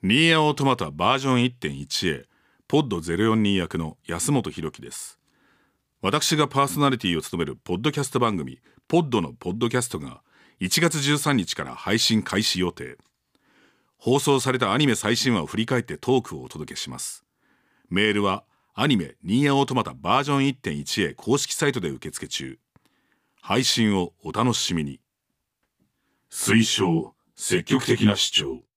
ニーヤオートマタバージョン 1.1A ポッド042役の安本博樹です。私がパーソナリティを務めるポッドキャスト番組ポッドのポッドキャストが1月13日から配信開始予定。放送されたアニメ最新話を振り返ってトークをお届けします。メールはアニメニーヤオートマタバージョン 1.1A 公式サイトで受付中。配信をお楽しみに。推奨積極的な視聴。